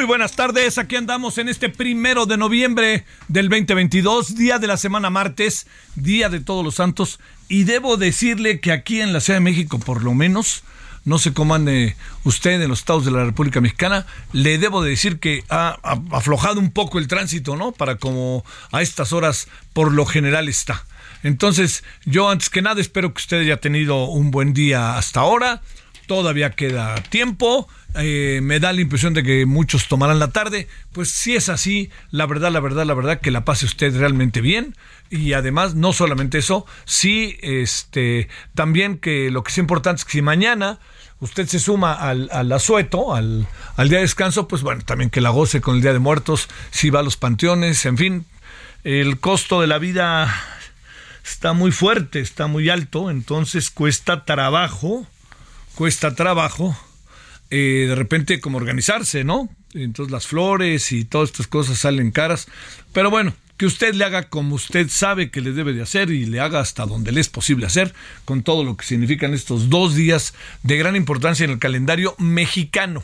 Muy buenas tardes, aquí andamos en este primero de noviembre del 2022, día de la semana martes, día de todos los santos, y debo decirle que aquí en la Ciudad de México, por lo menos, no sé cómo ande usted en los estados de la República Mexicana, le debo de decir que ha aflojado un poco el tránsito, ¿no? Para como a estas horas por lo general está. Entonces, yo antes que nada espero que usted haya tenido un buen día hasta ahora. Todavía queda tiempo. Eh, me da la impresión de que muchos tomarán la tarde. Pues si es así, la verdad, la verdad, la verdad, que la pase usted realmente bien. Y además, no solamente eso, sí, este, también que lo que es importante es que si mañana usted se suma al, al asueto, al, al día de descanso, pues bueno, también que la goce con el Día de Muertos, si va a los panteones, en fin, el costo de la vida está muy fuerte, está muy alto, entonces cuesta trabajo, cuesta trabajo eh, de repente como organizarse, ¿no? Entonces las flores y todas estas cosas salen caras, pero bueno, que usted le haga como usted sabe que le debe de hacer y le haga hasta donde le es posible hacer, con todo lo que significan estos dos días de gran importancia en el calendario mexicano.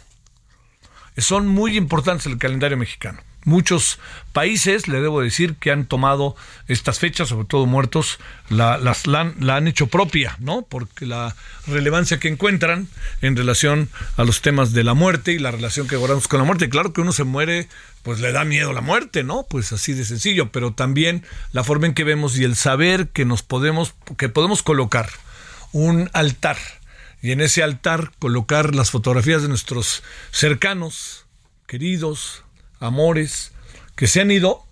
Son muy importantes en el calendario mexicano muchos países, le debo decir, que han tomado estas fechas, sobre todo muertos, la, las, la, la, han hecho propia, ¿no? Porque la relevancia que encuentran en relación a los temas de la muerte y la relación que guardamos con la muerte. Claro que uno se muere, pues le da miedo la muerte, ¿no? Pues así de sencillo, pero también la forma en que vemos y el saber que nos podemos, que podemos colocar un altar y en ese altar colocar las fotografías de nuestros cercanos, queridos, amores que se han ido,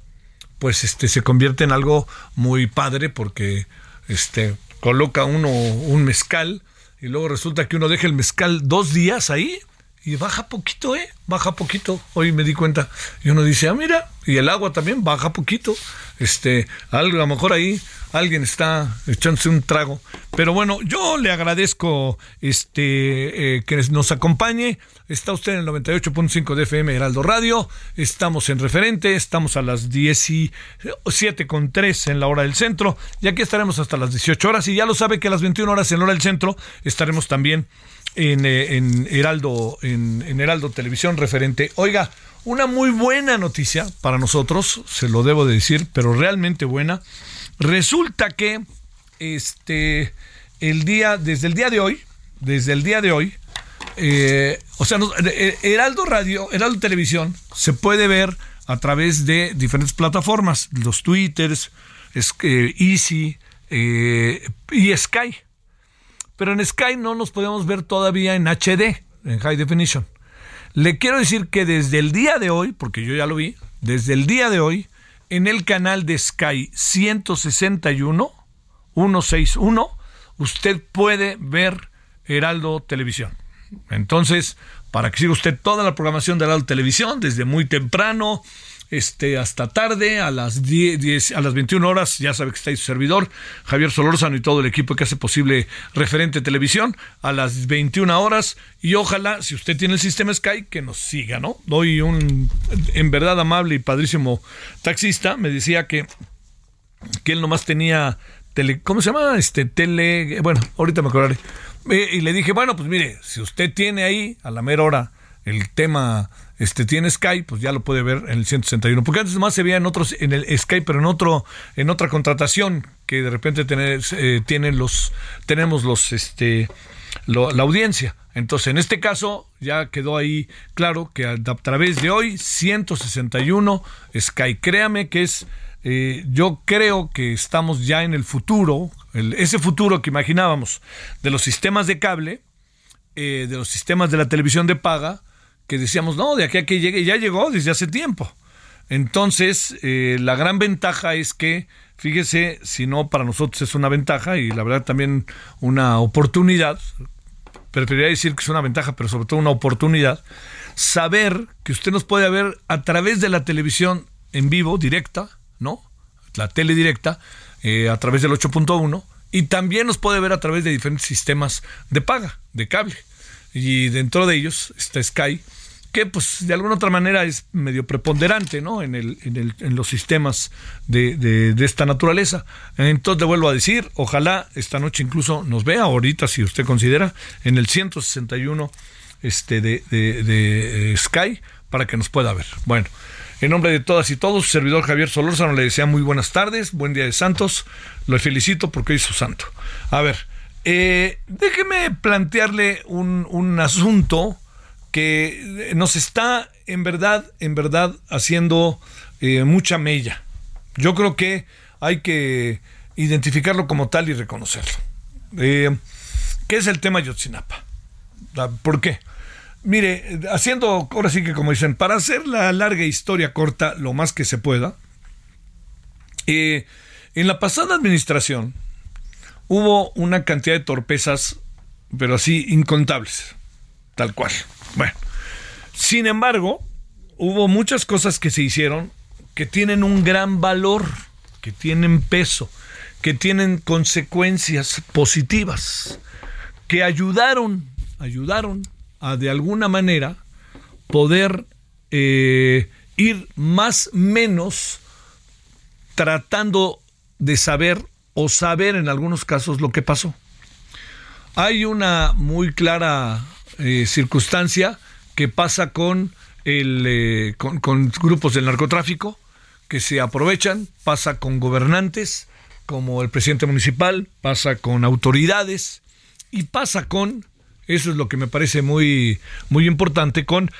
pues este se convierte en algo muy padre porque este coloca uno un mezcal y luego resulta que uno deja el mezcal dos días ahí y baja poquito, ¿eh? Baja poquito. Hoy me di cuenta. Y uno dice, ah, mira, y el agua también baja poquito. Este, algo, a lo mejor ahí alguien está echándose un trago. Pero bueno, yo le agradezco este eh, que nos acompañe. Está usted en el 98.5 de FM Heraldo Radio. Estamos en referente. Estamos a las 17 con 3 en la hora del centro. Y aquí estaremos hasta las 18 horas. Y ya lo sabe que a las 21 horas en la hora del centro estaremos también en, eh, en Heraldo, en, en Heraldo Televisión referente. Oiga, una muy buena noticia para nosotros, se lo debo de decir, pero realmente buena. Resulta que este el día, desde el día de hoy, desde el día de hoy, eh, o sea, Heraldo Radio, Heraldo Televisión, se puede ver a través de diferentes plataformas, los Twitters, eh, Easy eh, y Sky. Pero en Sky no nos podemos ver todavía en HD, en High Definition. Le quiero decir que desde el día de hoy, porque yo ya lo vi, desde el día de hoy, en el canal de Sky 161, 161, usted puede ver Heraldo Televisión. Entonces, para que siga usted toda la programación de Heraldo Televisión, desde muy temprano, este, hasta tarde, a las 10, 10, a las 21 horas, ya sabe que está ahí su servidor, Javier Solórzano y todo el equipo que hace posible referente televisión, a las 21 horas, y ojalá, si usted tiene el sistema Sky, que nos siga, ¿no? Doy un, en verdad, amable y padrísimo taxista, me decía que, que él nomás tenía tele, ¿cómo se llama? Este, tele, bueno, ahorita me acordaré. Y le dije, bueno, pues mire, si usted tiene ahí a la mera hora el tema este tiene Sky, pues ya lo puede ver en el 161. Porque antes más se veía en otros, en el Sky, pero en otro, en otra contratación, que de repente tener, eh, tienen los, tenemos los este la audiencia. Entonces, en este caso, ya quedó ahí claro que a, través de hoy, 161, Sky, créame que es, eh, yo creo que estamos ya en el futuro, ese futuro que imaginábamos de los sistemas de cable, eh, de los sistemas de la televisión de paga, que decíamos, no, de aquí a que llegue, ya llegó desde hace tiempo. Entonces, eh, la gran ventaja es que, fíjese, si no para nosotros es una ventaja y la verdad también una oportunidad, preferiría decir que es una ventaja, pero sobre todo una oportunidad, saber que usted nos puede ver a través de la televisión en vivo, directa, ¿no? La tele directa, eh, a través del 8.1, y también nos puede ver a través de diferentes sistemas de paga, de cable. Y dentro de ellos está Sky, que pues de alguna otra manera es medio preponderante ¿no? en, el, en, el, en los sistemas de, de, esta naturaleza. Entonces le vuelvo a decir, ojalá esta noche incluso nos vea, ahorita si usted considera, en el 161 este, de, de, eh, Sky para que nos pueda ver. Bueno, en nombre de todas y todos, su servidor Javier Solórzano le desea muy buenas tardes, buen día de Santos. Lo felicito porque hizo santo. A ver, eh, déjeme plantearle un, un asunto que nos está en verdad, en verdad haciendo eh, mucha mella. Yo creo que hay que identificarlo como tal y reconocerlo. Eh, ¿Qué es el tema Yotzinapa? ¿Por qué? Mire, haciendo, ahora sí que como dicen, para hacer la larga historia corta lo más que se pueda, eh, en la pasada administración hubo una cantidad de torpezas, pero así incontables, tal cual. Bueno, sin embargo, hubo muchas cosas que se hicieron que tienen un gran valor, que tienen peso, que tienen consecuencias positivas, que ayudaron, ayudaron a de alguna manera poder eh, ir más menos tratando de saber o saber en algunos casos lo que pasó. Hay una muy clara eh, circunstancia que pasa con, el, eh, con grupos del narcotráfico que se aprovechan, pasa con gobernantes como el presidente municipal, pasa con autoridades y pasa con eso es lo que me parece muy, muy importante con,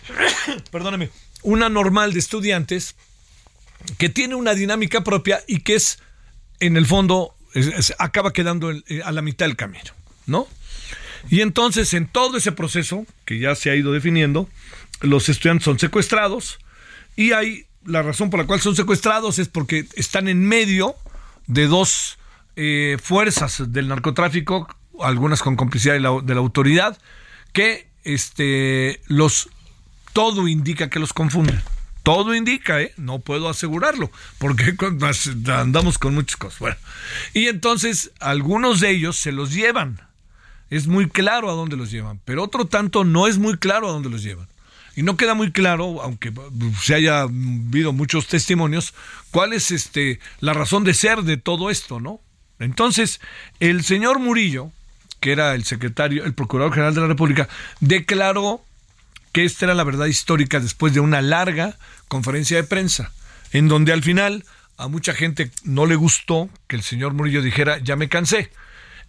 perdóname, una normal de estudiantes que tiene una dinámica propia y que es, en el fondo, acaba quedando eh, a la mitad del camino, ¿no? Y entonces, en todo ese proceso, que ya se ha ido definiendo, los estudiantes son secuestrados y hay la razón por la cual son secuestrados es porque están en medio de dos eh, fuerzas del narcotráfico algunas con complicidad de la, autoridad, que este, los, todo indica que los confunden. Todo indica, ¿eh? no puedo asegurarlo, porque andamos con muchas cosas. Bueno, y entonces algunos de ellos se los llevan. Es muy claro a dónde los llevan, pero otro tanto no es muy claro a dónde los llevan. Y no queda muy claro, aunque se haya habido muchos testimonios, cuál es este la razón de ser de todo esto, ¿no? Entonces, el señor Murillo, que era el secretario, el procurador general de la República, declaró que esta era la verdad histórica después de una larga conferencia de prensa, en donde al final a mucha gente no le gustó que el señor Murillo dijera, ya me cansé.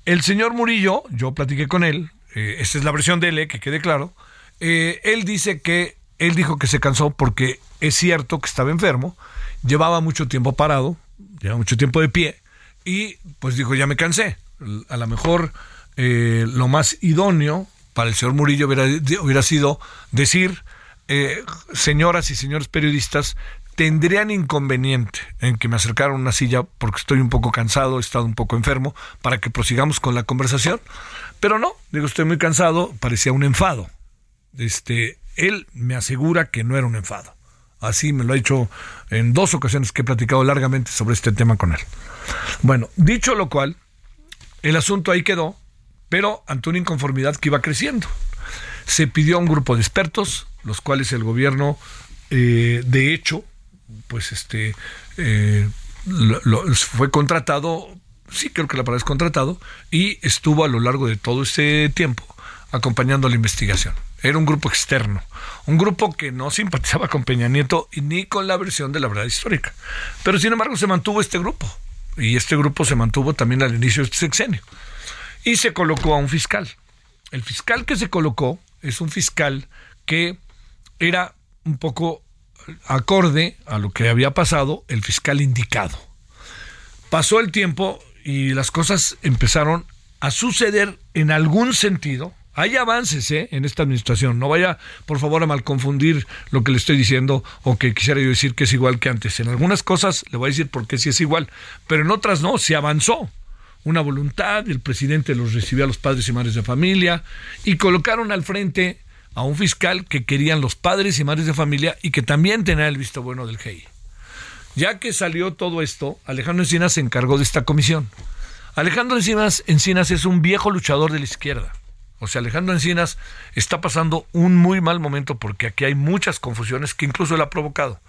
El señor Murillo, yo platiqué con él, eh, esta es la versión de él, eh, que quede claro, eh, él dice que, él dijo que se cansó porque es cierto que estaba enfermo, llevaba mucho tiempo parado, llevaba mucho tiempo de pie, y pues dijo, ya me cansé. A lo mejor lo más idóneo para el señor Murillo hubiera, sido decir, eh, señoras y señores periodistas, tendrían inconveniente en que me acercaran una silla porque estoy un poco cansado, he estado un poco enfermo, para que prosigamos con la conversación. Pero no, digo, estoy muy cansado, parecía un enfado. Este, él me asegura que no era un enfado. Así me lo ha dicho en dos ocasiones que he platicado largamente sobre este tema con él. Bueno, dicho lo cual, el asunto ahí quedó pero ante una inconformidad que iba creciendo. Se pidió a un grupo de expertos, los cuales el gobierno, eh, de hecho, pues este, eh, fue contratado, sí creo que la palabra es contratado, y estuvo a lo largo de todo ese tiempo acompañando la investigación. Era un grupo externo, un grupo que no simpatizaba con Peña Nieto ni con la versión de la verdad histórica. Pero sin embargo se mantuvo este grupo, y este grupo se mantuvo también al inicio de este sexenio. Y se colocó a un fiscal. El fiscal que se colocó es un fiscal que era un poco acorde a lo que había pasado, el fiscal indicado. Pasó el tiempo y las cosas empezaron a suceder en algún sentido. Hay avances ¿eh? en esta administración. No vaya, por favor, a mal confundir lo que le estoy diciendo o que quisiera yo decir que es igual que antes. En algunas cosas le voy a decir por qué sí es igual, pero en otras no, se avanzó. Una voluntad, el presidente los recibió a los padres y madres de familia y colocaron al frente a un fiscal que querían los padres y madres de familia y que también tenía el visto bueno del GEI. Ya que salió todo esto, Alejandro Encinas se encargó de esta comisión. Alejandro Encinas, Encinas es un viejo luchador de la izquierda. O sea, Alejandro Encinas está pasando un muy mal momento porque aquí hay muchas confusiones que incluso él ha provocado.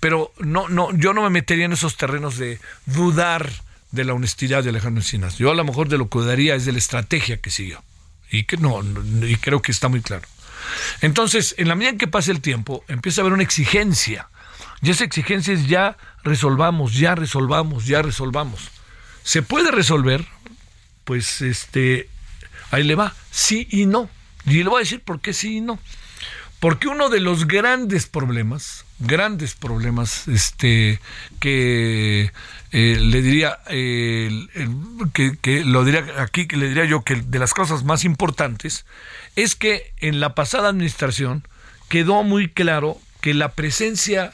Pero no, no, yo no me metería en esos terrenos de dudar de la honestidad de Alejandro Encinas. Yo a lo mejor de lo que dudaría es de la estrategia que siguió. Y que no, y creo que está muy claro. Entonces, en la medida en que pase el tiempo, empieza a haber una exigencia. Y esa exigencia es ya resolvamos, ya resolvamos, ya resolvamos. ¿Se puede resolver? Pues este, ahí le va, sí y no. Y le voy a decir por qué sí y no. Porque uno de los grandes problemas, grandes problemas, este, que eh, le diría, que, que, lo diría aquí, que le diría yo que de las cosas más importantes es que en la pasada administración quedó muy claro que la presencia,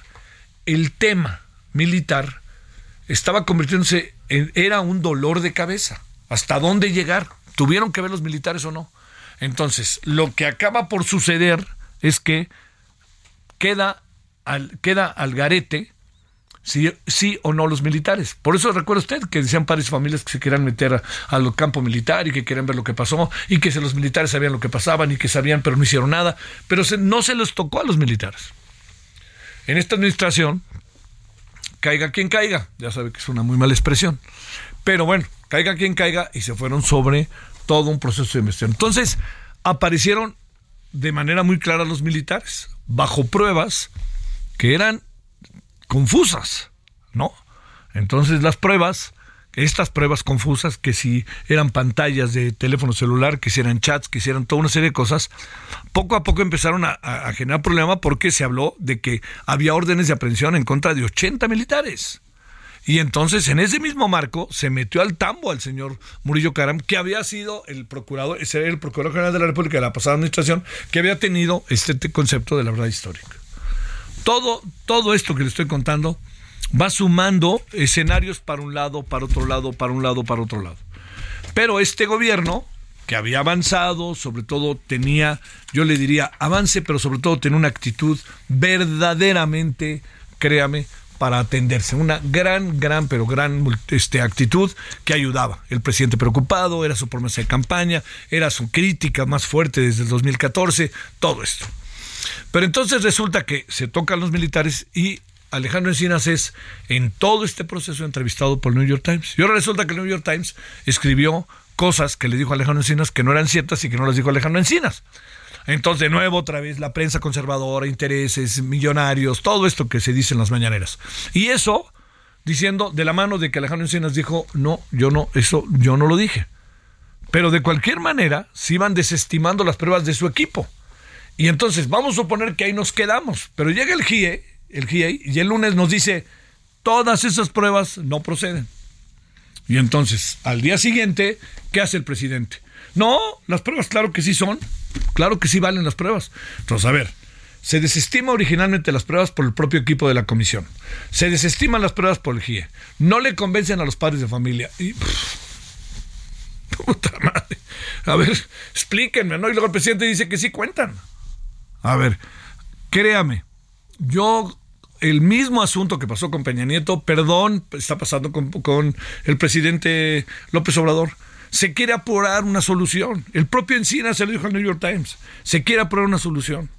el tema militar, estaba convirtiéndose en, era un dolor de cabeza. ¿Hasta dónde llegar? ¿Tuvieron que ver los militares o no? Entonces, lo que acaba por suceder es que queda al, queda al garete sí o no los militares. Por eso recuerda usted que decían padres y familias que se querían meter al campo militar y que querían ver lo que pasó y que los militares sabían lo que pasaban y que sabían pero no hicieron nada, pero no se les tocó a los militares. En esta administración, caiga quien caiga, ya sabe que es una muy mala expresión, pero bueno, caiga quien caiga y se fueron sobre todo un proceso de investigación. Entonces, aparecieron de manera muy clara los militares, bajo pruebas que eran confusas, ¿no? Entonces las pruebas, estas pruebas confusas, que si eran pantallas de teléfono celular, que si eran chats, que si eran toda una serie de cosas, poco a poco empezaron a, generar problema porque se habló de que había órdenes de aprehensión en contra de 80 militares. Y entonces, en ese mismo marco, se metió al tambo al señor Murillo Caram, que había sido el procurador, el procurador general de la República de la pasada administración, que había tenido este concepto de la verdad histórica todo, todo esto que le estoy contando va sumando escenarios para un lado, para otro lado, para un lado, para otro lado. Pero este gobierno, que había avanzado, sobre todo tenía, yo le diría, avance, pero sobre todo tenía una actitud verdaderamente, créame, para atenderse. Una gran, gran, pero gran este, actitud que ayudaba. El presidente preocupado, era su promesa de campaña, era su crítica más fuerte desde el 2014, todo esto. Pero entonces resulta que se tocan los militares y Alejandro Encinas es en todo este proceso entrevistado por el New York Times. Y ahora resulta que el New York Times escribió cosas que le dijo Alejandro Encinas que no eran ciertas y que no las dijo Alejandro Encinas. Entonces, de nuevo, otra vez, la prensa conservadora, intereses, millonarios, todo esto que se dice en las mañaneras. Y eso, diciendo de la mano de que Alejandro Encinas dijo, no, yo no, eso yo no lo dije. Pero de cualquier manera, se iban desestimando las pruebas de su equipo. Y entonces vamos a suponer que ahí nos quedamos, pero llega el GIE, el GIE, y el lunes nos dice, todas esas pruebas no proceden. Y entonces, al día siguiente, ¿qué hace el presidente? No, las pruebas claro que sí son, claro que sí valen las pruebas. Entonces, a ver, se desestima originalmente las pruebas por el propio equipo de la comisión. Se desestiman las pruebas por el GIE. No le convencen a los padres de familia. Y, puta madre. A ver, explíquenme, ¿no? Y luego el presidente dice que sí cuentan. A ver, créame, yo el mismo asunto que pasó con Peña Nieto, perdón, está pasando con, el presidente López Obrador. Se quiere apurar una solución. El propio Encina se lo dijo al New York Times. Se quiere apurar una solución.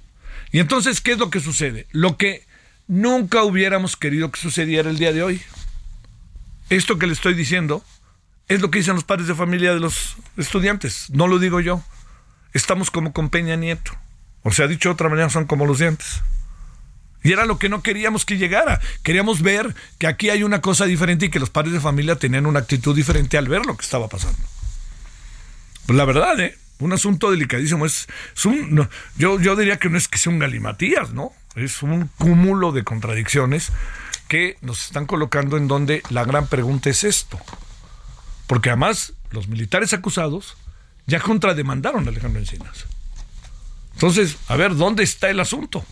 Y entonces, ¿qué es lo que sucede? Lo que nunca hubiéramos querido que sucediera el día de hoy. Esto que le estoy diciendo es lo que dicen los padres de familia de los estudiantes. No lo digo yo. Estamos como con Peña Nieto. O sea, dicho de otra manera, son como los dientes. Y era lo que no queríamos que llegara. Queríamos ver que aquí hay una cosa diferente y que los padres de familia tenían una actitud diferente al ver lo que estaba pasando. la verdad, ¿eh? Un asunto delicadísimo. Es, un, yo, yo diría que no es que sea un galimatías, ¿no? Es un cúmulo de contradicciones que nos están colocando en donde la gran pregunta es esto. Porque además los militares acusados ya contrademandaron a Alejandro Encinas. Entonces, a ver, ¿dónde está el asunto?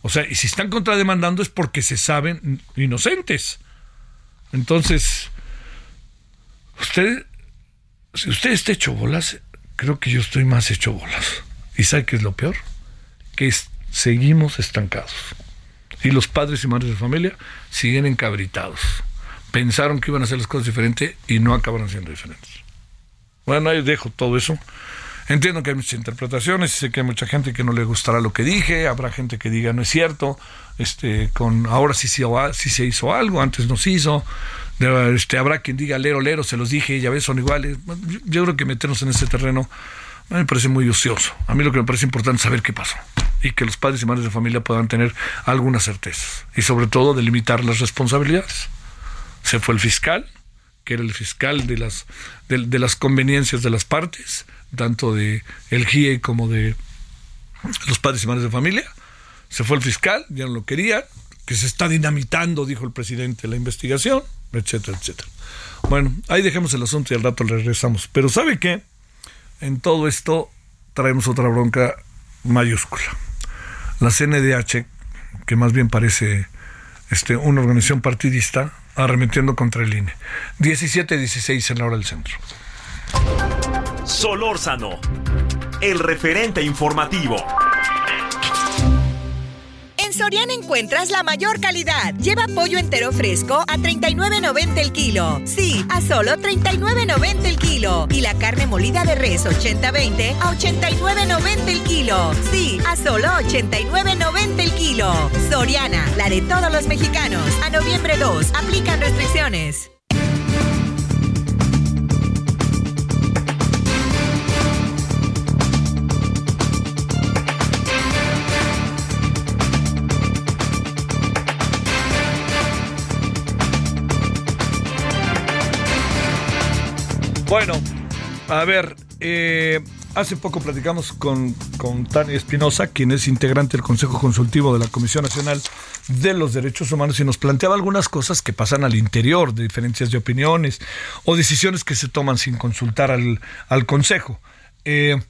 O sea, y si están contrademandando es porque se saben inocentes. Entonces, usted, si usted está hecho bolas, creo que yo estoy más hecho bolas. ¿Y sabe qué es lo peor? Que seguimos estancados. Y los padres y madres de familia siguen encabritados. Pensaron que iban a hacer las cosas diferentes y no acabaron siendo diferentes. Bueno, ahí dejo todo eso. Entiendo que hay muchas interpretaciones, sé que hay mucha gente que no le gustará lo que dije, habrá gente que diga no es cierto, este, con ahora sí, sí, sí se hizo algo, antes no se hizo, este, habrá quien diga lero, lero, se los dije, ya ves, son iguales. Yo, creo que meternos en ese terreno me parece muy ocioso. A mí lo que me parece importante es saber qué pasó y que los padres y madres de familia puedan tener alguna certeza y sobre todo delimitar las responsabilidades. Se fue el fiscal, que era el fiscal de las, de, las conveniencias de las partes, tanto de el GIE como de los padres y madres de familia. Se fue el fiscal, ya no lo quería, que se está dinamitando, dijo el presidente, la investigación, etcétera, etcétera. Bueno, ahí dejemos el asunto y al rato le regresamos. Pero ¿sabe qué? En todo esto traemos otra bronca mayúscula. La CNDH, que más bien parece este, una organización partidista, arremetiendo contra el INE. 17-16 en la hora del centro. Solórzano, el referente informativo. Soriana encuentras la mayor calidad. Lleva pollo entero fresco a 39.90 el kilo. Sí, a solo 39.90 el kilo. Y la carne molida de res 80-20 a 89.90 el kilo. Sí, a solo 89.90 el kilo. Soriana, la de todos los mexicanos. A noviembre 2, aplican restricciones. Bueno, a ver, eh, hace poco platicamos con, con Tania Espinosa, quien es integrante del Consejo Consultivo de la Comisión Nacional de los Derechos Humanos, y nos planteaba algunas cosas que pasan al interior de diferencias de opiniones o decisiones que se toman sin consultar al, al Consejo. Eh,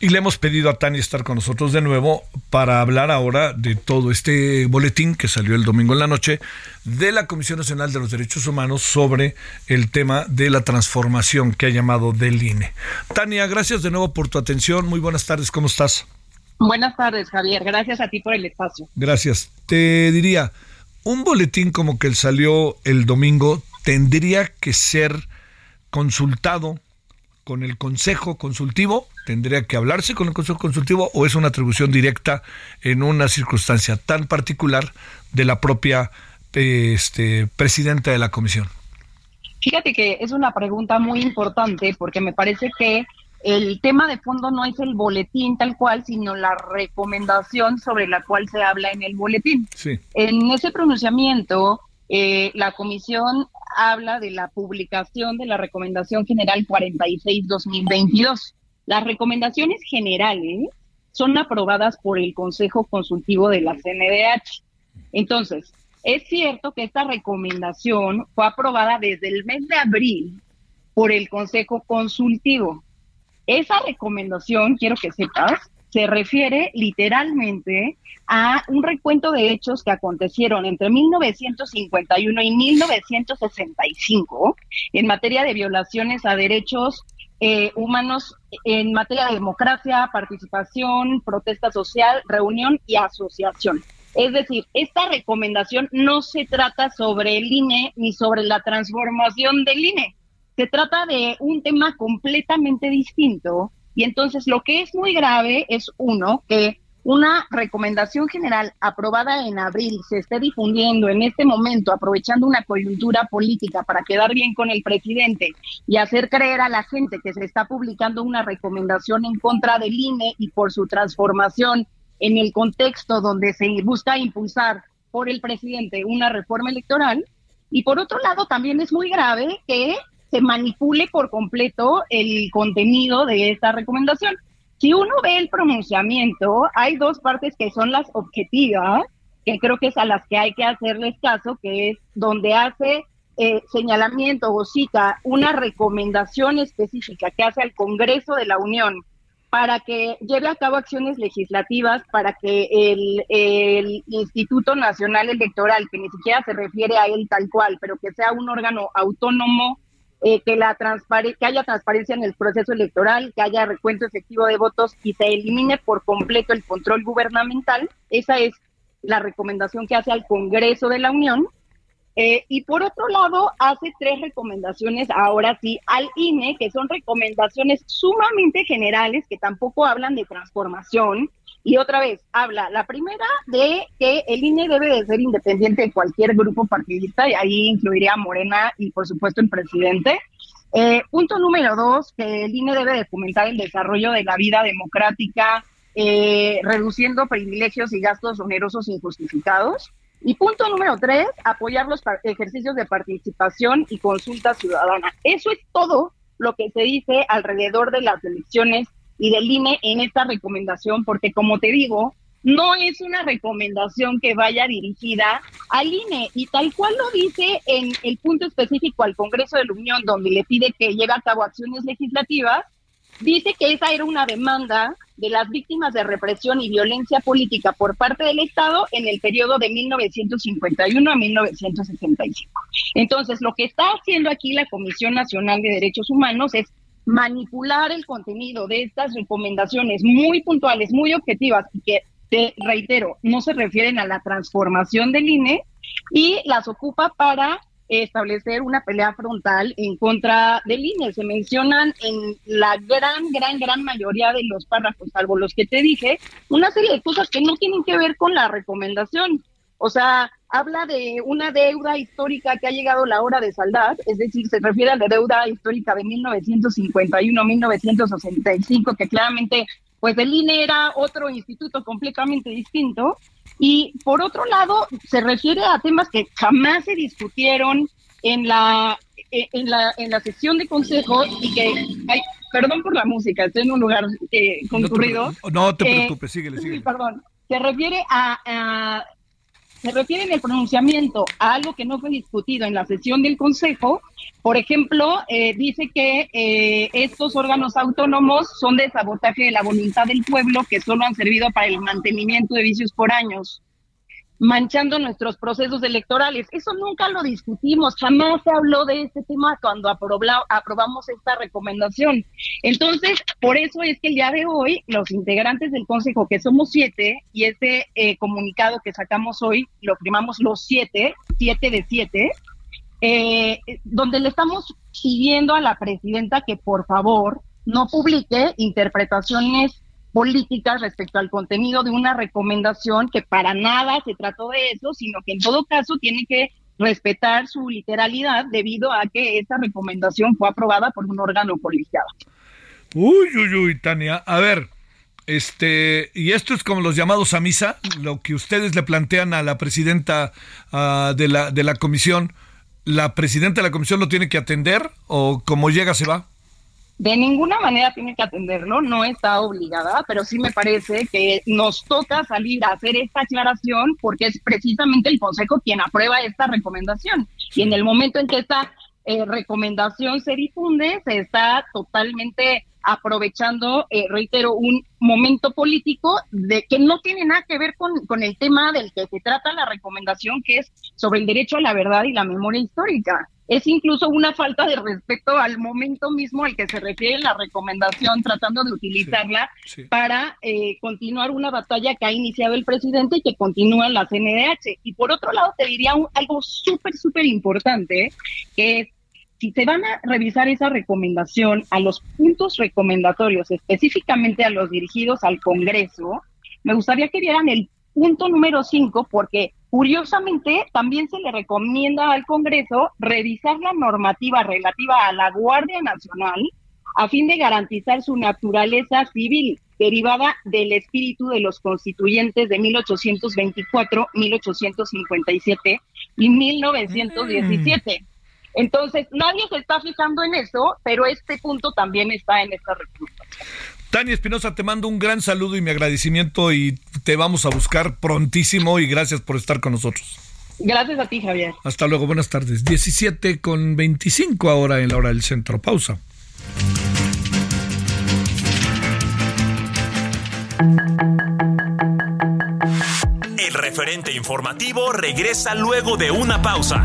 y le hemos pedido a Tania estar con nosotros de nuevo para hablar ahora de todo este boletín que salió el domingo en la noche de la Comisión Nacional de los Derechos Humanos sobre el tema de la transformación que ha llamado del INE. Tania, gracias de nuevo por tu atención. Muy buenas tardes, ¿cómo estás? Buenas tardes, Javier. Gracias a ti por el espacio. Gracias. Te diría, un boletín como que el salió el domingo tendría que ser consultado con el Consejo Consultivo? ¿Tendría que hablarse con el Consejo Consultivo o es una atribución directa en una circunstancia tan particular de la propia este, presidenta de la Comisión? Fíjate que es una pregunta muy importante porque me parece que el tema de fondo no es el boletín tal cual, sino la recomendación sobre la cual se habla en el boletín. Sí. En ese pronunciamiento, eh, la comisión habla de la publicación de la Recomendación General 46-2022. Las recomendaciones generales son aprobadas por el Consejo Consultivo de la CNDH. Entonces, es cierto que esta recomendación fue aprobada desde el mes de abril por el Consejo Consultivo. Esa recomendación, quiero que sepas, se refiere literalmente a un recuento de hechos que acontecieron entre 1951 y 1965 en materia de violaciones a derechos eh, humanos, en materia de democracia, participación, protesta social, reunión y asociación. Es decir, esta recomendación no se trata sobre el INE ni sobre la transformación del INE. Se trata de un tema completamente distinto y entonces lo que es muy grave es, uno, que una recomendación general aprobada en abril se esté difundiendo en este momento, aprovechando una coyuntura política para quedar bien con el presidente y hacer creer a la gente que se está publicando una recomendación en contra del INE y por su transformación en el contexto donde se busca impulsar por el presidente una reforma electoral. Y por otro lado, también es muy grave que se manipule por completo el contenido de esta recomendación. Si uno ve el pronunciamiento, hay dos partes que son las objetivas, que creo que es a las que hay que hacerles caso, que es donde hace eh, señalamiento o cita una recomendación específica que hace al Congreso de la Unión para que lleve a cabo acciones legislativas para que el, el, Instituto Nacional Electoral, que ni siquiera se refiere a él tal cual, pero que sea un órgano autónomo, eh, que, la que haya transparencia en el proceso electoral, que haya recuento efectivo de votos y se elimine por completo el control gubernamental. Esa es la recomendación que hace al Congreso de la Unión. Eh, y por otro lado, hace tres recomendaciones ahora sí al INE, que son recomendaciones sumamente generales, que tampoco hablan de transformación. Y otra vez, habla la primera de que el INE debe de ser independiente de cualquier grupo partidista, y ahí incluiría a Morena y por supuesto el presidente. Eh, punto número dos, que el INE debe de fomentar el desarrollo de la vida democrática, eh, reduciendo privilegios y gastos onerosos injustificados. Y punto número tres, apoyar los ejercicios de participación y consulta ciudadana. Eso es todo lo que se dice alrededor de las elecciones y del INE en esta recomendación, porque como te digo, no es una recomendación que vaya dirigida al INE y tal cual lo dice en el punto específico al Congreso de la Unión, donde le pide que lleve a cabo acciones legislativas, dice que esa era una demanda de las víctimas de represión y violencia política por parte del Estado en el periodo de 1951 a 1965. Entonces, lo que está haciendo aquí la Comisión Nacional de Derechos Humanos es manipular el contenido de estas recomendaciones muy puntuales, muy objetivas y que, te reitero, no se refieren a la transformación del INE y las ocupa para establecer una pelea frontal en contra del INE. Se mencionan en la gran, gran, gran mayoría de los párrafos, salvo los que te dije, una serie de cosas que no tienen que ver con la recomendación. O sea, habla de una deuda histórica que ha llegado la hora de saldar, es decir, se refiere a la deuda histórica de 1951-1965, que claramente, pues el INE era otro instituto completamente distinto, y por otro lado, se refiere a temas que jamás se discutieron en la, eh, en la, en la sesión de consejo y que, ay, perdón por la música, estoy en un lugar eh, concurrido. No te, preocupes, eh, síguele, síguele. Perdón, se refiere a se refiere en el pronunciamiento a algo que no fue discutido en la sesión del Consejo. Por ejemplo, eh, dice que eh, estos órganos autónomos son de sabotaje de la voluntad del pueblo que solo han servido para el mantenimiento de vicios por años manchando nuestros procesos electorales. Eso nunca lo discutimos, jamás se habló de este tema cuando aprobamos esta recomendación. Entonces, por eso es que el día de hoy los integrantes del Consejo, que somos siete, y este eh, comunicado que sacamos hoy, lo firmamos los siete, siete de siete, eh, donde le estamos pidiendo a la presidenta que por favor no publique interpretaciones políticas respecto al contenido de una recomendación que para nada se trató de eso, sino que en todo caso tiene que respetar su literalidad debido a que esta recomendación fue aprobada por un órgano colegiado. Uy, uy, uy, Tania. A ver, este, y esto es como los llamados a misa, lo que ustedes le plantean a la presidenta uh, de, la, de la comisión, ¿la presidenta de la comisión lo tiene que atender o como llega se va? De ninguna manera tiene que atenderlo, no está obligada, pero sí me parece que nos toca salir a hacer esta aclaración porque es precisamente el Consejo quien aprueba esta recomendación. Y en el momento en que esta eh, recomendación se difunde, se está totalmente aprovechando, eh, reitero, un momento político de que no tiene nada que ver con, con el tema del que se trata la recomendación, que es sobre el derecho a la verdad y la memoria histórica es incluso una falta de respeto al momento mismo al que se refiere la recomendación, tratando de utilizarla para eh, continuar una batalla que ha iniciado el presidente y que continúa en la CNDH. Y por otro lado, te diría algo súper, súper importante, que es si se van a revisar esa recomendación a los puntos recomendatorios, específicamente a los dirigidos al Congreso, me gustaría que vieran el punto número 5, porque curiosamente también se le recomienda al Congreso revisar la normativa relativa a la Guardia Nacional a fin de garantizar su naturaleza civil derivada del espíritu de los constituyentes de 1824, 1857 y 1917. Entonces, nadie se está fijando en eso, pero este punto también está en esta recomendación. Tania Espinosa, te mando un gran saludo y mi agradecimiento y te vamos a buscar prontísimo y gracias por estar con nosotros. Gracias a ti, Javier. Hasta luego, buenas tardes. 17 con 25 ahora en la hora del centro. Pausa. El referente informativo regresa luego de una pausa.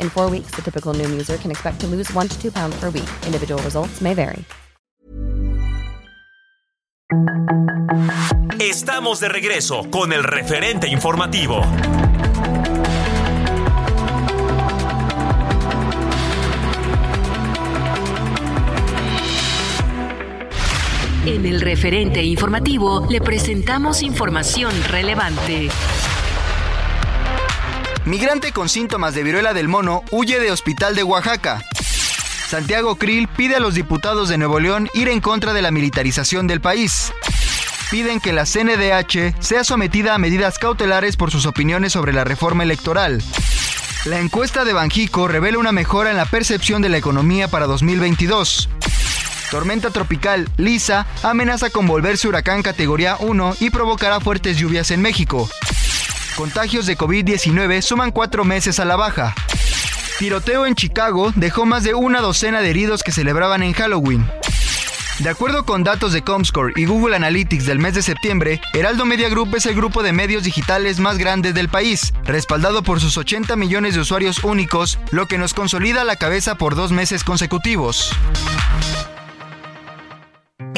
In four weeks, the typical Noom user can expect to lose one to two pounds per week. Individual results may vary. Estamos de regreso con el referente informativo. En el referente informativo le presentamos información relevante. Migrante con síntomas de viruela del mono huye de hospital de Oaxaca. Santiago Krill pide a los diputados de Nuevo León ir en contra de la militarización del país. Piden que la CNDH sea sometida a medidas cautelares por sus opiniones sobre la reforma electoral. La encuesta de Banjico revela una mejora en la percepción de la economía para 2022. Tormenta tropical Lisa amenaza con volverse huracán categoría 1 y provocará fuertes lluvias en México. Contagios de COVID-19 suman cuatro meses a la baja. Tiroteo en Chicago dejó más de una docena de heridos que celebraban en Halloween. De acuerdo con datos de Comscore y Google Analytics del mes de septiembre, Heraldo Media Group es el grupo de medios digitales más grande del país, respaldado por sus 80 millones de usuarios únicos, lo que nos consolida la cabeza por dos meses consecutivos.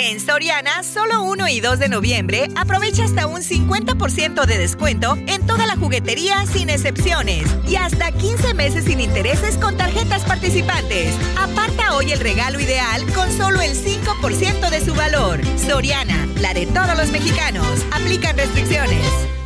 En Soriana, solo 1 y 2 de noviembre, aprovecha hasta un 50% de descuento en toda la juguetería sin excepciones y hasta 15 meses sin intereses con tarjetas participantes. Aparta hoy el regalo ideal con solo el 5% de su valor. Soriana, la de todos los mexicanos. Aplican restricciones.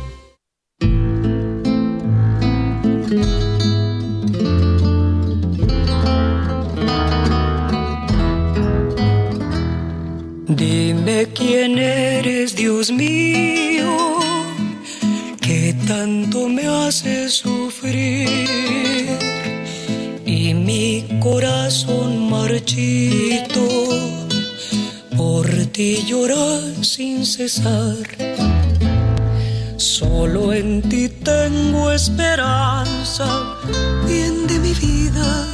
Dime quién eres, Dios mío, que tanto me hace sufrir. Y mi corazón marchito por ti llora sin cesar. Solo en ti tengo esperanza, bien de mi vida,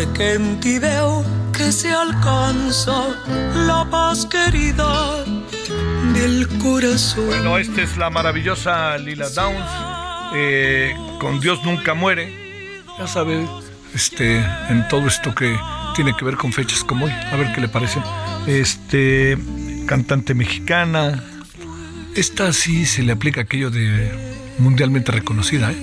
en ti que se alcanza la paz querida del corazón. Bueno, esta es la maravillosa Lila Downs, eh, con Dios nunca muere. Ya sabe, este, en todo esto que tiene que ver con fechas como hoy, a ver qué le parece. Este, cantante mexicana. Esta sí se le aplica aquello de mundialmente reconocida, ¿eh?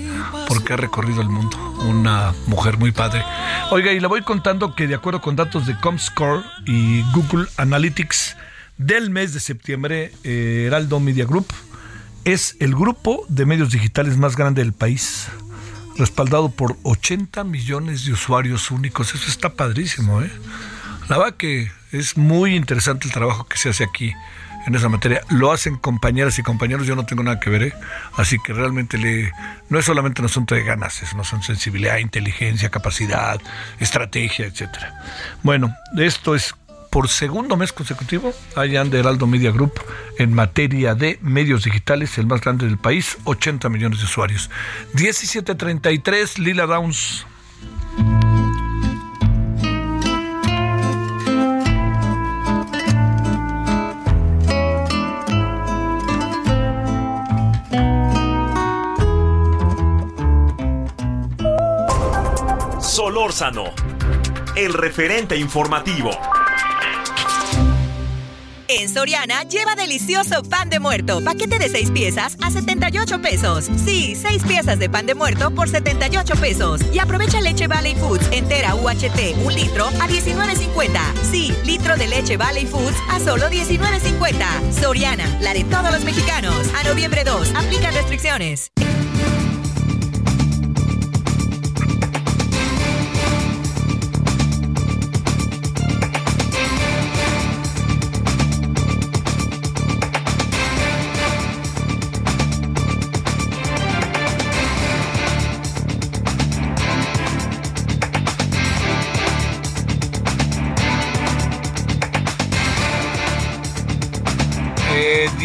porque ha recorrido el mundo. Una mujer muy padre. Oiga, y le voy contando que de acuerdo con datos de Comscore y Google Analytics del mes de septiembre, eh, Heraldo Media Group es el grupo de medios digitales más grande del país, respaldado por 80 millones de usuarios únicos. Eso está padrísimo, ¿eh? La verdad que es muy interesante el trabajo que se hace aquí en esa materia. Lo hacen compañeras y compañeros, yo no tengo nada que ver, ¿eh? así que realmente no es solamente un asunto de ganas, es, no son sensibilidad, inteligencia, capacidad, estrategia, etcétera. Bueno, esto es por segundo mes consecutivo, allá de Heraldo Media Group en materia de medios digitales, el más grande del país, 80 millones de usuarios. 1733, Lila Downs. Solórzano, el referente informativo. En Soriana, lleva delicioso pan de muerto, paquete de 6 piezas a 78 pesos. Sí, 6 piezas de pan de muerto por 78 pesos. Y aprovecha leche Valley Foods entera UHT, un litro a 19.50. Sí, litro de leche Valley Foods a solo 19.50. Soriana, la de todos los mexicanos. A noviembre 2, aplica restricciones.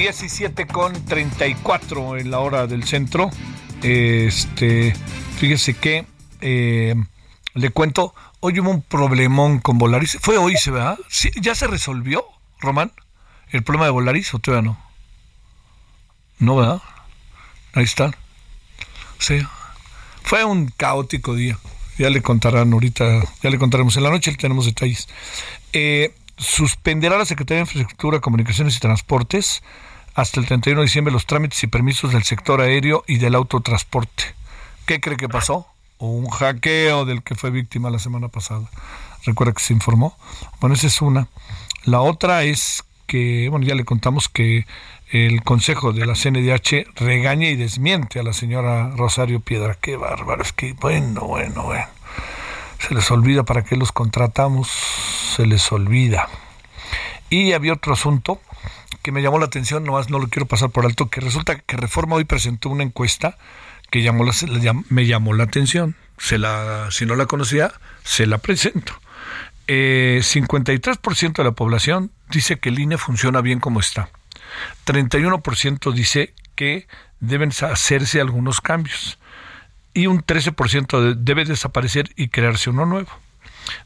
17 con 34 en la hora del centro. Este, fíjese que eh, le cuento, hoy hubo un problemón con Volaris. Fue hoy, ¿se ve? ¿Ya se resolvió, Román? ¿El problema de Volaris o todavía no? No, ¿verdad? Ahí está. Sí. Fue un caótico día. Ya le contarán ahorita, ya le contaremos en la noche, tenemos detalles. Eh, suspenderá la Secretaría de Infraestructura, Comunicaciones y Transportes hasta el 31 de diciembre los trámites y permisos del sector aéreo y del autotransporte. ¿Qué cree que pasó? un hackeo del que fue víctima la semana pasada. Recuerda que se informó. Bueno, esa es una. La otra es que, bueno, ya le contamos que el Consejo de la CNDH regaña y desmiente a la señora Rosario Piedra. Qué bárbaro, es que, bueno, bueno, bueno. Se les olvida para qué los contratamos, se les olvida. Y había otro asunto que me llamó la atención, nomás no lo quiero pasar por alto, que resulta que Reforma hoy presentó una encuesta que llamó la, me llamó la atención. Se la, si no la conocía, se la presento. Eh, 53% de la población dice que el INE funciona bien como está. 31% dice que deben hacerse algunos cambios. Y un 13% debe desaparecer y crearse uno nuevo.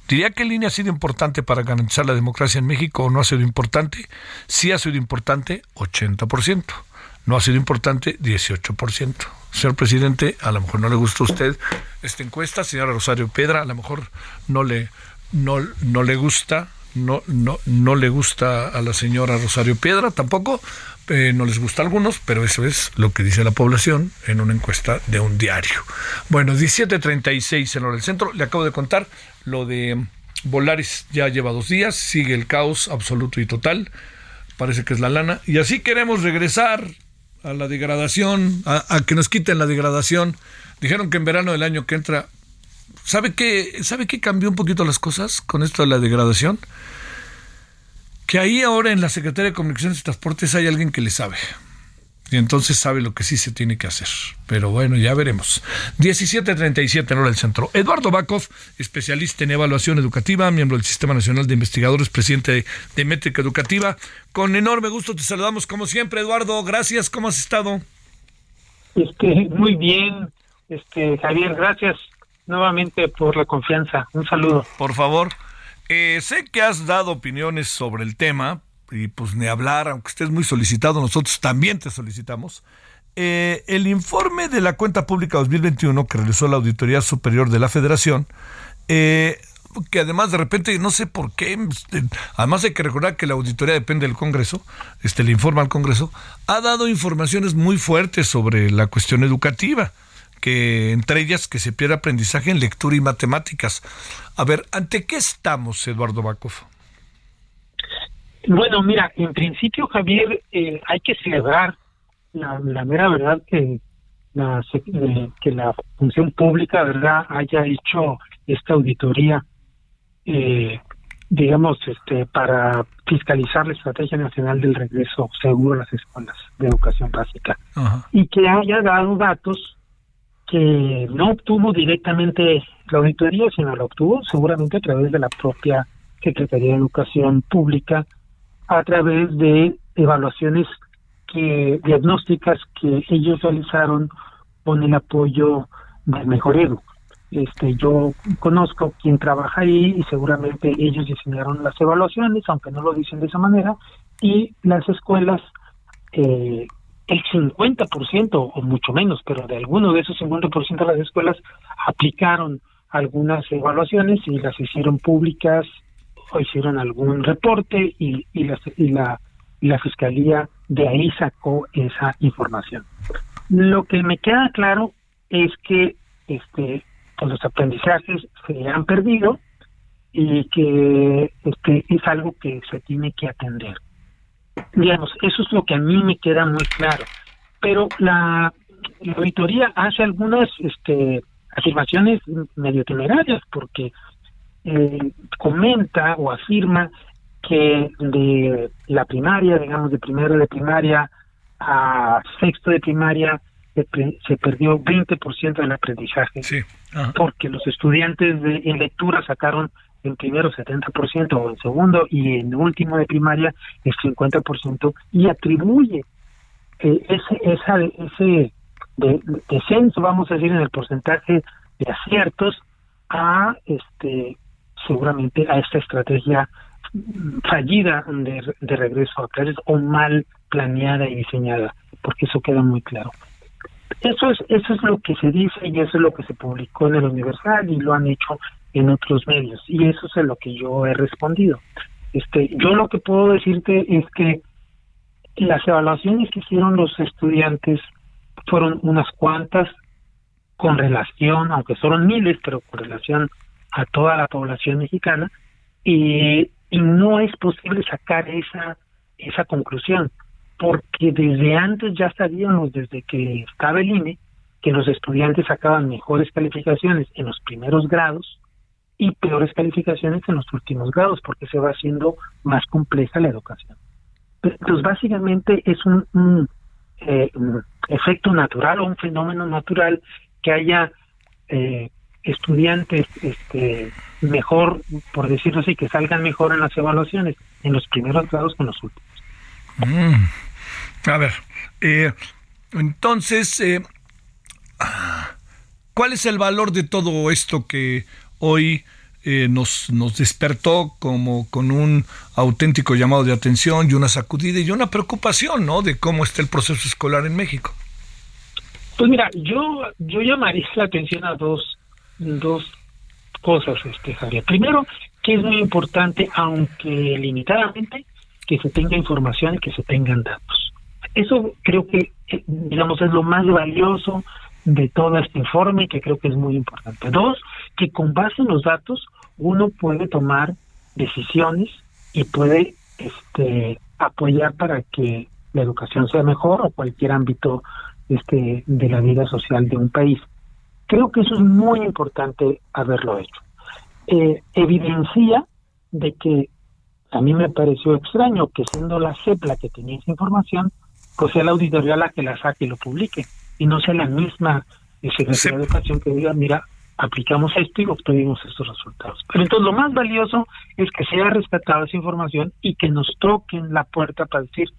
¿Diría que INE ha sido importante para garantizar la democracia en México o no ha sido importante? Sí ha sido importante, 80%. No ha sido importante, 18%. Señor presidente, a lo mejor no le gusta a usted esta encuesta, señora Rosario Pedra, a lo mejor no le, no, no le gusta, no, no, no le gusta a la señora Rosario Piedra tampoco, eh, no les gusta a algunos, pero eso es lo que dice la población en una encuesta de un diario. Bueno, 17.36 en hora del centro, le acabo de contar lo de Volaris ya lleva dos días, sigue el caos absoluto y total, parece que es la lana, y así queremos regresar a la degradación, a, que nos quiten la degradación. Dijeron que en verano del año que entra, ¿sabe qué, ¿sabe qué cambió un poquito las cosas con esto de la degradación? Que ahí ahora en la Secretaría de Comunicaciones y Transportes hay alguien que le sabe y entonces sabe lo que sí se tiene que hacer. Pero bueno, ya veremos. 1737 en hora del centro. Eduardo Bakov, especialista en evaluación educativa, miembro del Sistema Nacional de Investigadores, presidente de, Métrica Educativa. Con enorme gusto te saludamos como siempre, Eduardo. Gracias, ¿cómo has estado? Este, muy bien, este, Javier, gracias nuevamente por la confianza. Un saludo. Por favor. Eh, sé que has dado opiniones sobre el tema, y pues ni hablar, aunque estés muy solicitado, nosotros también te solicitamos. Eh, el informe de la cuenta pública 2021 que realizó la Auditoría Superior de la Federación, eh, que además de repente, no sé por qué, este, además hay que recordar que la auditoría depende del Congreso, este le informa al Congreso, ha dado informaciones muy fuertes sobre la cuestión educativa, que entre ellas que se pierde aprendizaje en lectura y matemáticas. A ver, ¿ante qué estamos, Eduardo Bakov? Bueno, mira, en principio, Javier, eh, hay que celebrar la, mera verdad que la, eh, que la función pública, verdad, haya hecho esta auditoría, eh, digamos, este, para fiscalizar la estrategia nacional del regreso seguro a las escuelas de educación básica y que haya dado datos que no obtuvo directamente la auditoría, sino lo obtuvo seguramente a través de la propia Secretaría de Educación Pública a través de evaluaciones que diagnósticas que ellos realizaron con el apoyo del Mejorero. Este, yo conozco quien trabaja ahí y seguramente ellos diseñaron las evaluaciones, aunque no lo dicen de esa manera, y las escuelas, eh, el 50% o mucho menos, pero de alguno de esos 50% de las escuelas aplicaron algunas evaluaciones y las hicieron públicas o hicieron algún reporte y, y, la, y, la, la fiscalía de ahí sacó esa información. Lo que me queda claro es que este pues los aprendizajes se han perdido y que este es algo que se tiene que atender. Digamos, eso es lo que a mí me queda muy claro. Pero la, la auditoría hace algunas este, afirmaciones medio temerarias porque eh, comenta o afirma que de la primaria, digamos de primero de primaria a sexto de primaria, se, se perdió 20% del aprendizaje, porque los estudiantes de, en lectura sacaron en primero 70% o en segundo y en último de primaria el 50% y atribuye eh, ese esa ese descenso vamos a decir en el porcentaje de aciertos a este seguramente a esta estrategia fallida de, de regreso a clases o mal planeada y diseñada porque eso queda muy claro. Eso es eso es lo que se dice y eso es lo que se publicó en el Universal y lo han hecho en otros medios y eso es lo que yo he respondido. Este, yo lo que puedo decirte es que las evaluaciones que hicieron los estudiantes fueron unas cuantas con relación, aunque fueron miles, pero con relación a toda la población mexicana y, y no es posible sacar esa esa conclusión porque desde antes ya sabíamos, desde que estaba el INE, que los estudiantes sacaban mejores calificaciones en los primeros grados y peores calificaciones en los últimos grados, porque se va haciendo más compleja la educación. Entonces, básicamente es un, eh, efecto natural o un fenómeno natural que haya eh, estudiantes este, mejor, por decirlo así, que salgan mejor en las evaluaciones en los primeros grados que en los últimos. Mm. A ver, eh, entonces, eh, ¿cuál es el valor de todo esto que hoy eh, nos, nos despertó como con un auténtico llamado de atención y una sacudida y una preocupación, ¿no? De cómo está el proceso escolar en México. Pues mira, yo yo llamaría la atención a dos dos cosas, este Javier. Primero, que es muy importante, aunque limitadamente, que se tenga información y que se tengan datos. Eso creo que, eh, digamos, es lo más valioso de todo este informe que creo que es muy importante. Dos, que con base en los datos uno puede tomar decisiones y puede este, apoyar para que la educación sea mejor o cualquier ámbito este, de la vida social de un país. Creo que eso es muy importante haberlo hecho. Eh, evidencia de que a mí me pareció extraño que siendo la CEP que tenía esa información, pues sea la auditoría la que la saque y lo publique, y no sea la misma Secretaría de Educación que diga, mira, aplicamos esto y obtuvimos estos resultados. Pero entonces lo más valioso es que se haya rescatado esa información y que nos toquen la puerta para decir,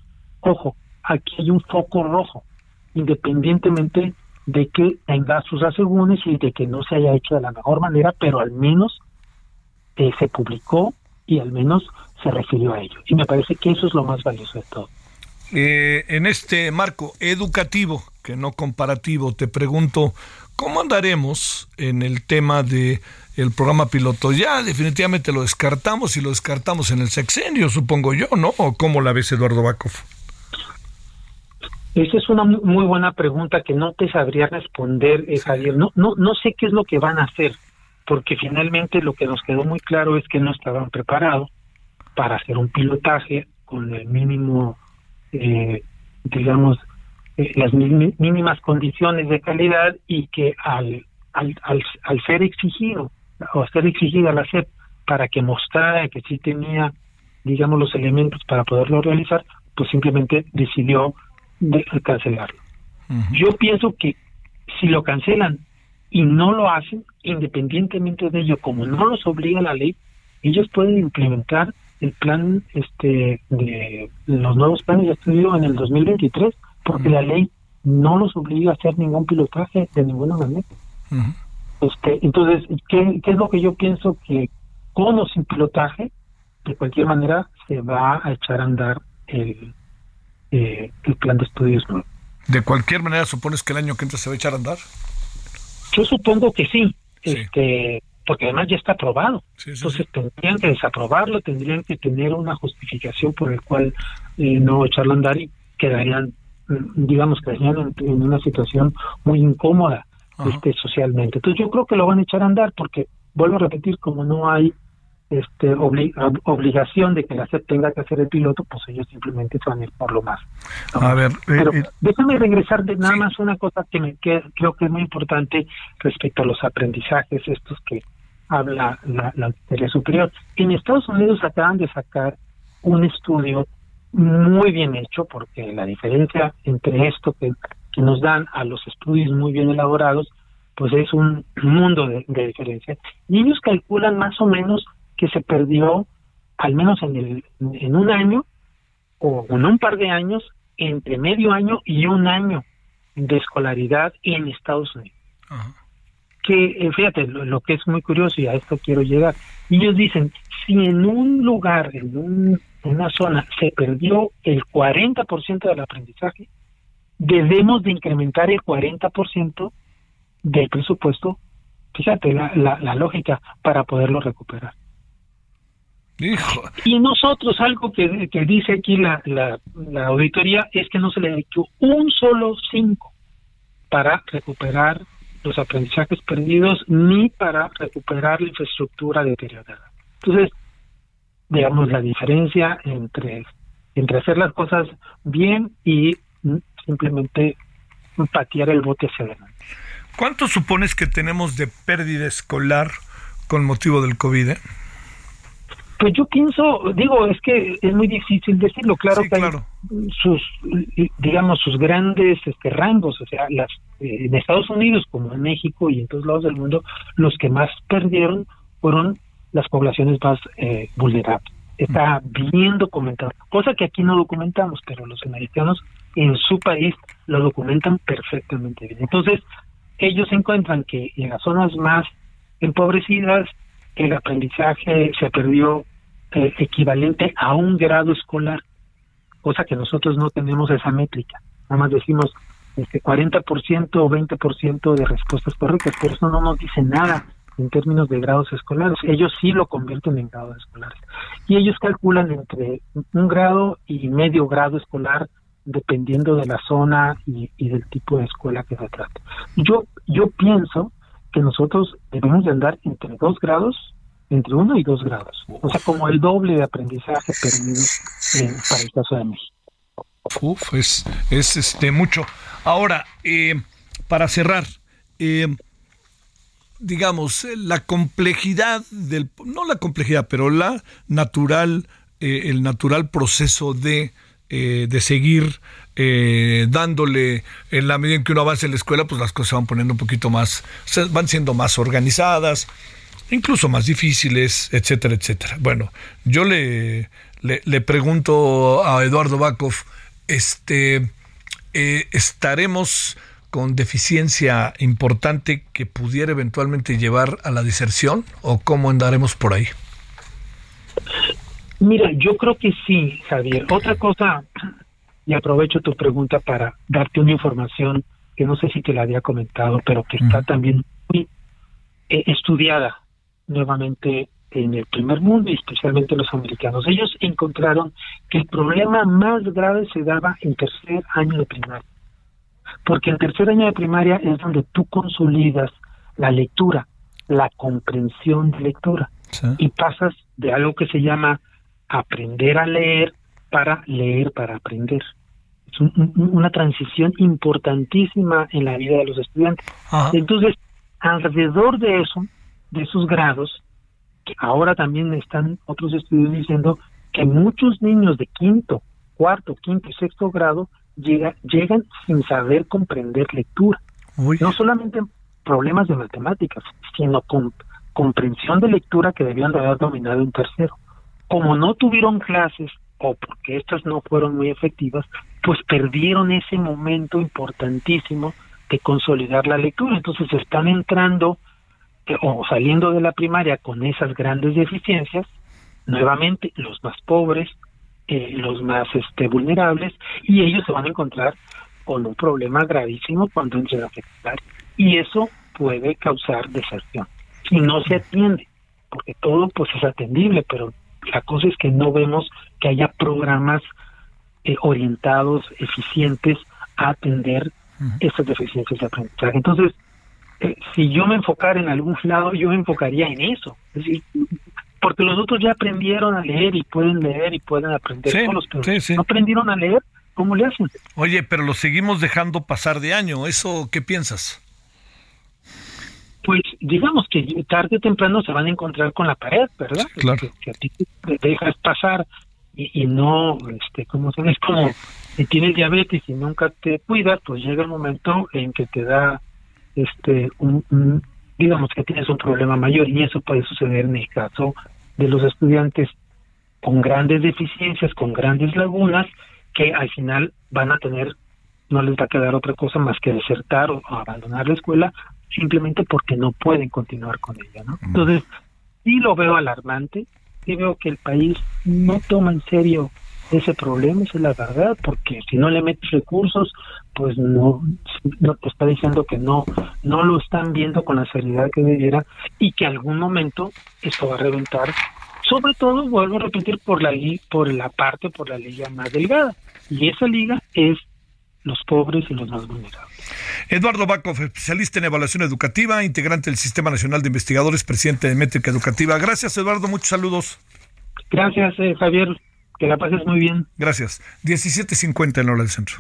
ojo, aquí hay un foco rojo, independientemente de que tenga sus asegúnes y de que no se haya hecho de la mejor manera, pero al menos eh, se publicó y al menos se refirió a ello. Y me parece que eso es lo más valioso de todo. Eh, en este marco educativo, que no comparativo, te pregunto, ¿cómo andaremos en el tema de el programa piloto? Ya definitivamente lo descartamos y lo descartamos en el sexenio, supongo yo, ¿no? ¿O cómo la ves, Eduardo Bakov? Esa es una muy buena pregunta que no te sabría responder, eh, Javier. No, no, no sé qué es lo que van a hacer, porque finalmente lo que nos quedó muy claro es que no estaban preparados para hacer un pilotaje con el mínimo eh, digamos, eh, las mínimas condiciones de calidad y que al, al, al, ser exigido o ser exigida la SEP para que mostrara que sí tenía, digamos, los elementos para poderlo realizar, pues simplemente decidió de cancelarlo. Yo pienso que si lo cancelan y no lo hacen, independientemente de ello, como no los obliga la ley, ellos pueden implementar el plan este de los nuevos planes de estudio en el 2023 porque la ley no los obliga a hacer ningún pilotaje de ninguna manera. este Entonces, ¿qué, es lo que yo pienso? Que con o sin pilotaje, de cualquier manera, se va a echar a andar el, eh, el plan de estudios nuevo. ¿De cualquier manera supones que el año que entra se va a echar a andar? Yo supongo que sí. Este, porque además ya está aprobado. Sí, sí, Entonces tendrían que desaprobarlo, tendrían que tener una justificación por el cual eh, no echarlo a andar y quedarían, digamos, quedarían en, en una situación muy incómoda este socialmente. Entonces yo creo que lo van a echar a andar porque, vuelvo a repetir, como no hay este obli- ob- obligación de que la SEP tenga que hacer el piloto, pues ellos simplemente se van a ir por lo más. A ver, Pero eh, eh, déjame regresar de nada más una cosa que me que creo que es muy importante respecto a los aprendizajes estos que habla la, la Superior. En Estados Unidos acaban de sacar un estudio muy bien hecho, porque la diferencia entre esto que, que nos dan a los estudios muy bien elaborados, pues es un mundo de, de diferencia. Y ellos calculan más o menos que se perdió, al menos en, el, en un año, o en un par de años, entre medio año y un año de escolaridad en Estados Unidos. Que, eh, fíjate, lo, lo que es muy curioso y a esto quiero llegar. Ellos dicen, si en un lugar, en, un- en una zona, se perdió el 40% del aprendizaje, debemos de incrementar el 40% del presupuesto, fíjate la, la, la lógica, para poderlo recuperar. hijo, Y nosotros, algo que, que dice aquí la, la, la auditoría, es que no se le echó un solo cinco para recuperar los aprendizajes perdidos ni para recuperar la infraestructura deteriorada. Entonces, digamos, la diferencia entre, entre hacer las cosas bien y mm, simplemente patear el bote hacia adelante. ¿cuánto supones que tenemos de pérdida escolar con motivo del COVID? eh? Pues yo pienso, digo, es que es muy difícil decirlo, claro Sí, que hay sus, digamos, sus grandes este, rangos, o sea, las, eh, en Estados Unidos como en México y en todos lados del mundo, los que más perdieron fueron las poblaciones más eh, vulnerables. Está bien documentado, cosa que aquí no documentamos, pero los americanos en su país lo documentan perfectamente bien. Entonces, ellos encuentran que en las zonas más empobrecidas el aprendizaje se perdió eh, equivalente a un grado escolar, cosa que nosotros no tenemos esa métrica. Nada más decimos este 40% o 20% de respuestas correctas, pero eso no nos dice nada en términos de grados escolares. Ellos sí lo convierten en grados escolares. Y ellos calculan entre un grado y medio grado escolar dependiendo de la zona y, del tipo de escuela que se trate. Yo, yo pienso que nosotros debemos de andar entre dos grados, entre uno y dos grados. O sea, como el doble de aprendizaje perdido eh, para el caso de México. Uf, es, es este mucho. Ahora, eh, para cerrar, eh, digamos, eh, la complejidad del, no la complejidad, pero la natural, eh, el natural proceso de, eh, de seguir dándole, en la medida en que uno avanza en la escuela, pues las cosas se van poniendo un poquito más, van siendo más organizadas, incluso más difíciles, etcétera, etcétera. Bueno, yo le, le, le pregunto a Eduardo Bakov, este, ¿estaremos con deficiencia importante que pudiera eventualmente llevar a la deserción o cómo andaremos por ahí? Mira, yo creo que sí, Javier. Otra cosa, y aprovecho tu pregunta para darte una información que no sé si te la había comentado, pero que está también muy eh, estudiada nuevamente en el primer mundo y especialmente los americanos. Ellos encontraron que el problema más grave se daba en tercer año de primaria, porque en tercer año de primaria es donde tú consolidas la lectura, la comprensión de lectura y pasas de algo que se llama aprender a leer para leer para aprender. Es un- un- una transición importantísima en la vida de los estudiantes. Entonces, alrededor de eso, de esos grados, que ahora también están otros estudios diciendo que muchos niños de quinto, cuarto, quinto y sexto grado llega, llegan sin saber comprender lectura. No solamente problemas de matemáticas, sino con comprensión de lectura que debían de haber dominado en tercero. Como no tuvieron clases o porque estas no fueron muy efectivas, pues perdieron ese momento importantísimo de consolidar la lectura. Entonces están entrando eh, o saliendo de la primaria con esas grandes deficiencias, nuevamente los más pobres, eh, los más este, vulnerables, y ellos se van a encontrar con un problema gravísimo cuando entren a secundaria. Y eso puede causar deserción. y no se atiende, porque todo pues es atendible, pero la cosa es que no vemos que haya programas eh, orientados, eficientes a atender estas deficiencias de aprendizaje. Entonces, eh, si yo me enfocara en algún lado, yo me enfocaría en eso. Es decir, porque los otros ya aprendieron a leer y pueden leer y pueden aprender solos, pero no aprendieron a leer, ¿cómo le hacen? Oye, pero lo seguimos dejando pasar de año, ¿eso qué piensas? Pues digamos que tarde o temprano se van a encontrar con la pared, ¿verdad? Claro. Que, a ti te dejas pasar y, no, este, como es como si tienes diabetes y nunca te cuidas, pues llega el momento en que te da, este, un digamos que tienes un problema mayor y eso puede suceder en el caso de los estudiantes con grandes deficiencias, con grandes lagunas, que al final van a tener, no les va a quedar otra cosa más que desertar o, abandonar la escuela simplemente porque no pueden continuar con ella, ¿no? Entonces, sí lo veo alarmante, sí veo que el país no toma en serio ese problema, esa es la verdad, porque si no le metes recursos, pues no, no te está diciendo que no, no lo están viendo con la seriedad que debiera y que algún momento esto va a reventar. Sobre todo, vuelvo a repetir, por la, por la parte, por la liga más delgada. Y esa liga es los pobres y los más vulnerables. Eduardo Bacov, especialista en evaluación educativa, integrante del Sistema Nacional de Investigadores, presidente de Métrica Educativa. Gracias, Eduardo. Muchos saludos. Gracias, eh, Javier. Que la pases muy bien. Gracias. 17.50 en hora del centro.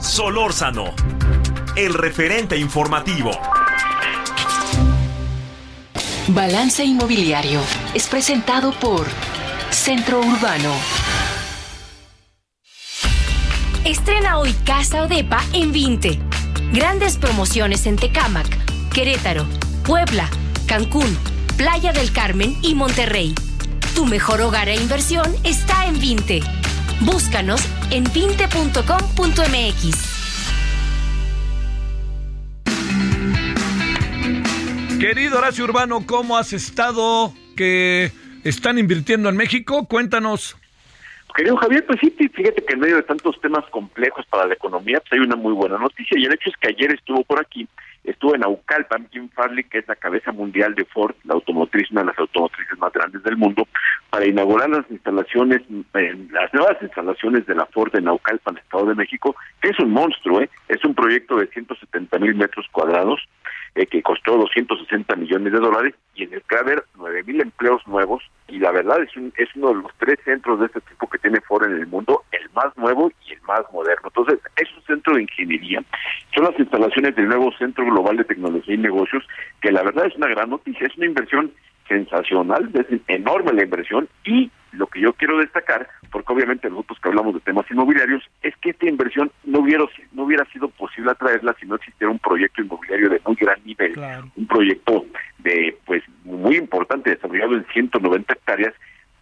Solórzano, el referente informativo. Balance Inmobiliario es presentado por Centro Urbano. Estrena hoy Casa Odepa en 20. Grandes promociones en Tecámac, Querétaro, Puebla, Cancún, Playa del Carmen y Monterrey. Tu mejor hogar e inversión está en Vinte. Búscanos en vinte.com.mx. Querido Horacio Urbano, ¿cómo has estado? ¿Que están invirtiendo en México? Cuéntanos. Querido Javier, pues sí, fíjate que en medio de tantos temas complejos para la economía, pues hay una muy buena noticia. Y el hecho es que ayer estuvo por aquí estuvo en Naucalpan, Jim Farley, que es la cabeza mundial de Ford, la automotriz, una de las automotrices más grandes del mundo, para inaugurar las instalaciones, las nuevas instalaciones de la Ford en Naucalpan, Estado de México, que es un monstruo, ¿eh? es un proyecto de 170 mil metros cuadrados, eh, que costó 260 millones de dólares y en el que va a haber 9 mil empleos nuevos y la verdad es, un, es uno de los tres centros de este tipo que tiene Ford en el mundo, el más nuevo y el más moderno. Entonces, es un centro de ingeniería, son las instalaciones del nuevo Centro Global de Tecnología y Negocios, que la verdad es una gran noticia, es una inversión sensacional, es enorme la inversión y lo que yo quiero destacar, porque obviamente nosotros que hablamos de temas inmobiliarios, es que esta inversión no hubiera, no hubiera sido posible atraerla si no existiera un proyecto inmobiliario de muy gran nivel, un proyecto de pues muy importante desarrollado en 190 hectáreas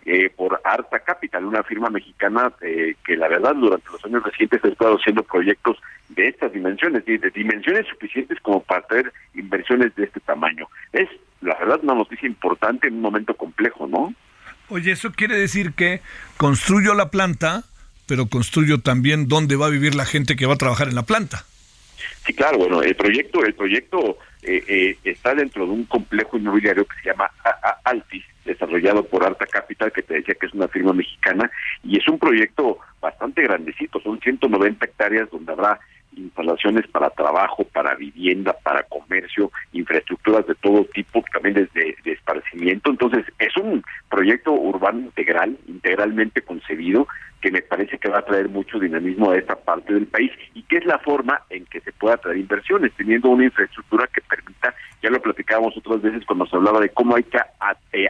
eh, por Arta Capital, una firma mexicana eh, que la verdad durante los años recientes ha estado haciendo proyectos de estas dimensiones, de, de dimensiones suficientes como para traer inversiones de este tamaño. Es la verdad una noticia importante en un momento complejo, ¿no? Oye, eso quiere decir que construyo la planta, pero construyo también dónde va a vivir la gente que va a trabajar en la planta. Sí, claro, bueno, el proyecto, el proyecto eh, eh, está dentro de un complejo inmobiliario que se llama Altis, desarrollado por Arta Capital, que te decía que es una firma mexicana, y es un proyecto bastante grandecito, son 190 hectáreas donde habrá instalaciones para trabajo, para vivienda, para comercio, infraestructuras de todo tipo, también desde de esparcimiento. Entonces, es un proyecto urbano integral, integralmente concebido, que me parece que va a traer mucho dinamismo a esta parte del país y que es la forma en que se pueda traer inversiones, teniendo una infraestructura que permita, ya lo platicábamos otras veces cuando se hablaba de cómo hay que eh,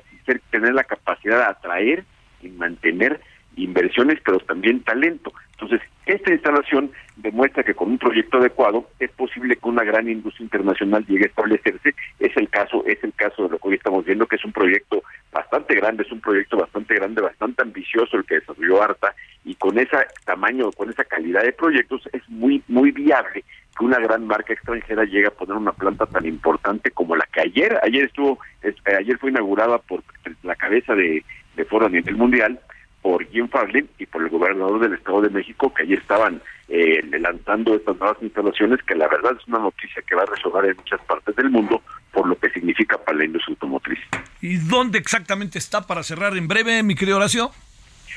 tener la capacidad de atraer y mantener inversiones, pero también talento. Entonces, esta instalación demuestra que con un proyecto adecuado es posible que una gran industria internacional llegue a establecerse. Es el caso, es el caso de lo que hoy estamos viendo, que es un proyecto bastante grande, es un proyecto bastante grande, bastante ambicioso el que desarrolló Arta, y con ese tamaño, con esa calidad de proyectos, es muy, muy viable que una gran marca extranjera llegue a poner una planta tan importante como la que ayer, ayer estuvo, eh, ayer fue inaugurada por la cabeza de, de a nivel mundial, por Jim Farley y por el gobernador del Estado de México, que allí estaban eh, lanzando estas nuevas instalaciones, que la verdad es una noticia que va a resonar en muchas partes del mundo por lo que significa para la industria automotriz. ¿Y dónde exactamente está para cerrar en breve, mi querido Horacio?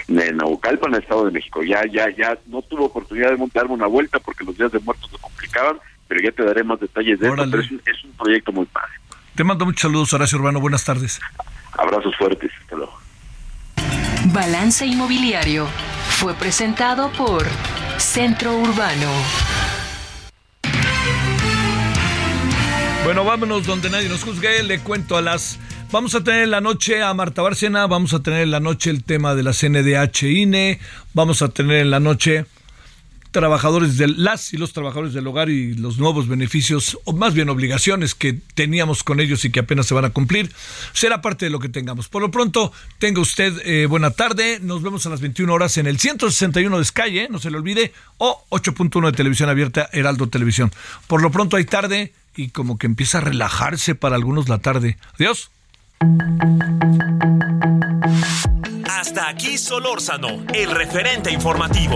En Naucalpan, en el Estado de México. Ya, ya, ya no tuve oportunidad de montarme una vuelta porque los días de muertos lo complicaban, pero ya te daré más detalles de esto, pero es un, es un proyecto muy padre. Te mando muchos saludos, Horacio Urbano. Buenas tardes. Abrazos fuertes. Hasta luego. Balance Inmobiliario fue presentado por Centro Urbano. Bueno, vámonos donde nadie nos juzgue. Le cuento a las. Vamos a tener en la noche a Marta Bárcena, vamos a tener en la noche el tema de la CNDH INE, vamos a tener en la noche trabajadores del las y los trabajadores del hogar y los nuevos beneficios o más bien obligaciones que teníamos con ellos y que apenas se van a cumplir será parte de lo que tengamos. Por lo pronto, tenga usted eh, buena tarde. Nos vemos a las 21 horas en el 161 de Sky, ¿eh? no se le olvide, o 8.1 de televisión abierta Heraldo Televisión. Por lo pronto hay tarde y como que empieza a relajarse para algunos la tarde. Adiós. Hasta aquí Solórzano, el referente informativo.